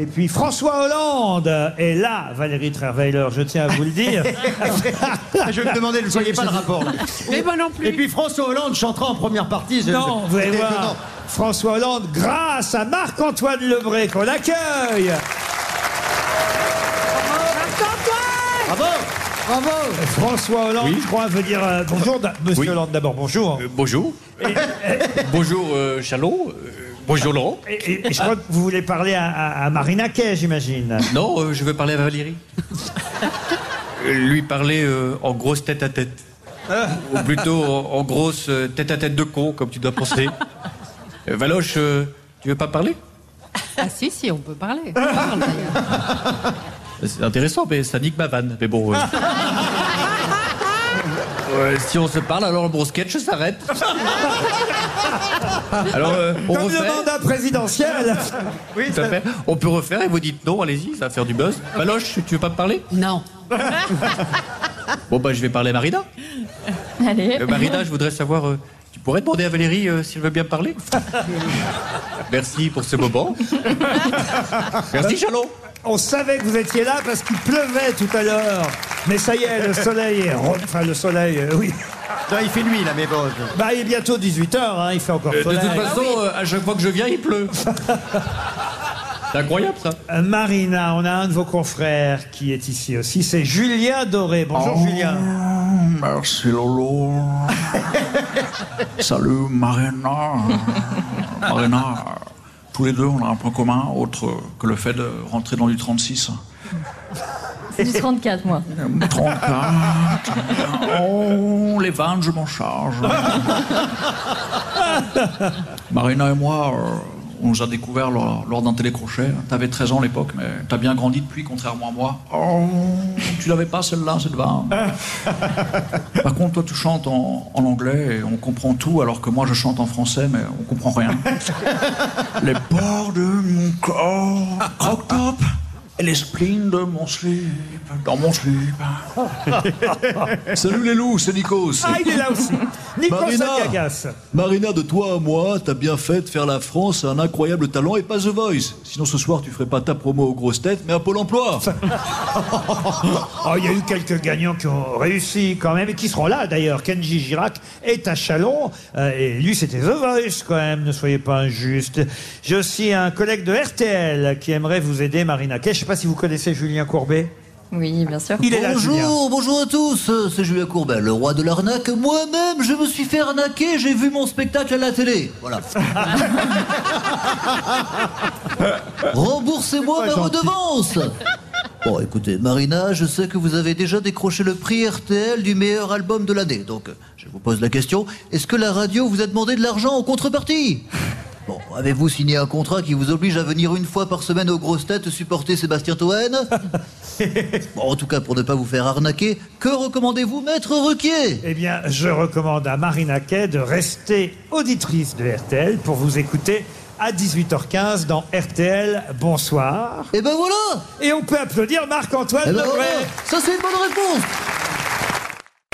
Et puis François Hollande est là, Valérie Trierweiler, je tiens à vous le dire. Je me demandais, ne voyez pas le rapport. Mais moi non plus. Et puis François Hollande chantera en première partie. je- Non, vous allez voir. François Hollande, grâce à Marc-Antoine Lebré qu'on accueille. Bravo Bravo François Hollande, je crois, veut dire euh, bonjour. Monsieur Oui. Hollande, d'abord, bonjour. Euh, bonjour. bonjour euh, Chalot. Bonjour Laurent. Et, et- et je crois que vous voulez parler à, à- à Marina Kay, j'imagine. Non, euh, je veux parler à Valérie. Euh, Lui parler euh, en grosse tête à tête. Ou plutôt en, en grosse euh, tête à tête de con, comme tu dois penser. Euh, Valoche, euh, tu veux pas parler? Ah si, si, on peut parler. On parle, d'ailleurs. C'est intéressant, mais ça nique ma vanne. Mais bon. euh. Si on se parle, alors le bon sketch s'arrête. Alors, euh, on Comme refait. le mandat présidentiel. Tout à fait. On peut refaire et vous dites non, allez-y, ça va faire du buzz. Valoche, tu veux pas me parler? Non. Bon, bah, je vais parler à Marina. Allez. Euh, Marina, je voudrais savoir, euh, tu pourrais demander à Valérie euh, si elle veut bien me parler? Merci pour ce moment. Merci, Chalot. On savait que vous étiez là parce qu'il pleuvait tout à l'heure. Mais ça y est, le soleil est... re- Enfin, le soleil, euh, oui. Non, il fait nuit là, mais bon. je- Bah, il est bientôt 18h, il fait encore Euh, de soleil. toute façon, euh, à chaque fois que je viens, il pleut. C'est incroyable, ça. Euh, Marina, on a un de vos confrères qui est ici aussi, c'est Julien Doré. Bonjour Julien. Merci Lolo. Salut Marina. Marina, tous les deux, on a un point commun, autre que le fait de rentrer dans du 36. C'est du 34, moi. 34. Oh, les vannes, je m'en charge. Marina et moi, euh, on nous a découvert lors, lors d'un télécrochet. T'avais 13 ans à l'époque, mais t'as bien grandi depuis, contrairement à moi. Oh, tu l'avais pas celle-là, cette vanne. Par contre, toi, tu chantes en, en anglais et on comprend tout, alors que moi, je chante en français, mais on comprend rien. les bords de mon corps, croque-top, et les spleens de mon slip, dans mon slip. Salut les loups, c'est Nikos. Ah, il est là aussi. Nicolas Marina. Marina, de toi à moi, t'as bien fait de faire la France un incroyable talent et pas The Voice. Sinon ce soir tu ferais pas ta promo aux grosses têtes, mais à Pôle emploi. Oh, il y a eu quelques gagnants qui ont réussi quand même et qui seront là d'ailleurs. Kenji Girac est à Chalon euh, et lui c'était The Voice quand même, ne soyez pas injuste. J'ai aussi un collègue de RTL qui aimerait vous aider, Marina Kay. Je sais pas si vous connaissez Julien Courbet. Oui, bien sûr. Il est là, Julien. Bonjour, bonjour à tous, euh, c'est Julien Courbet, le roi de l'arnaque. Moi-même, je me suis fait arnaquer, j'ai vu mon spectacle à la télé. Voilà. Remboursez-moi ma redevance Bon, écoutez, Marina, je sais que vous avez déjà décroché le prix RTL du meilleur album de l'année. Donc, euh, je vous pose la question, est-ce que la radio vous a demandé de l'argent en contrepartie? Bon, avez-vous signé un contrat qui vous oblige à venir une fois par semaine aux grosses têtes supporter Sébastien Toen Bon, en tout cas, pour ne pas vous faire arnaquer, que recommandez-vous, maître Ruquier? Eh bien, je recommande à Marina Kay de rester auditrice de RTL pour vous écouter à 18h15 dans RTL Bonsoir. Eh ben voilà! Et on peut applaudir Marc-Antoine Eh ben voilà! Ça, c'est une bonne réponse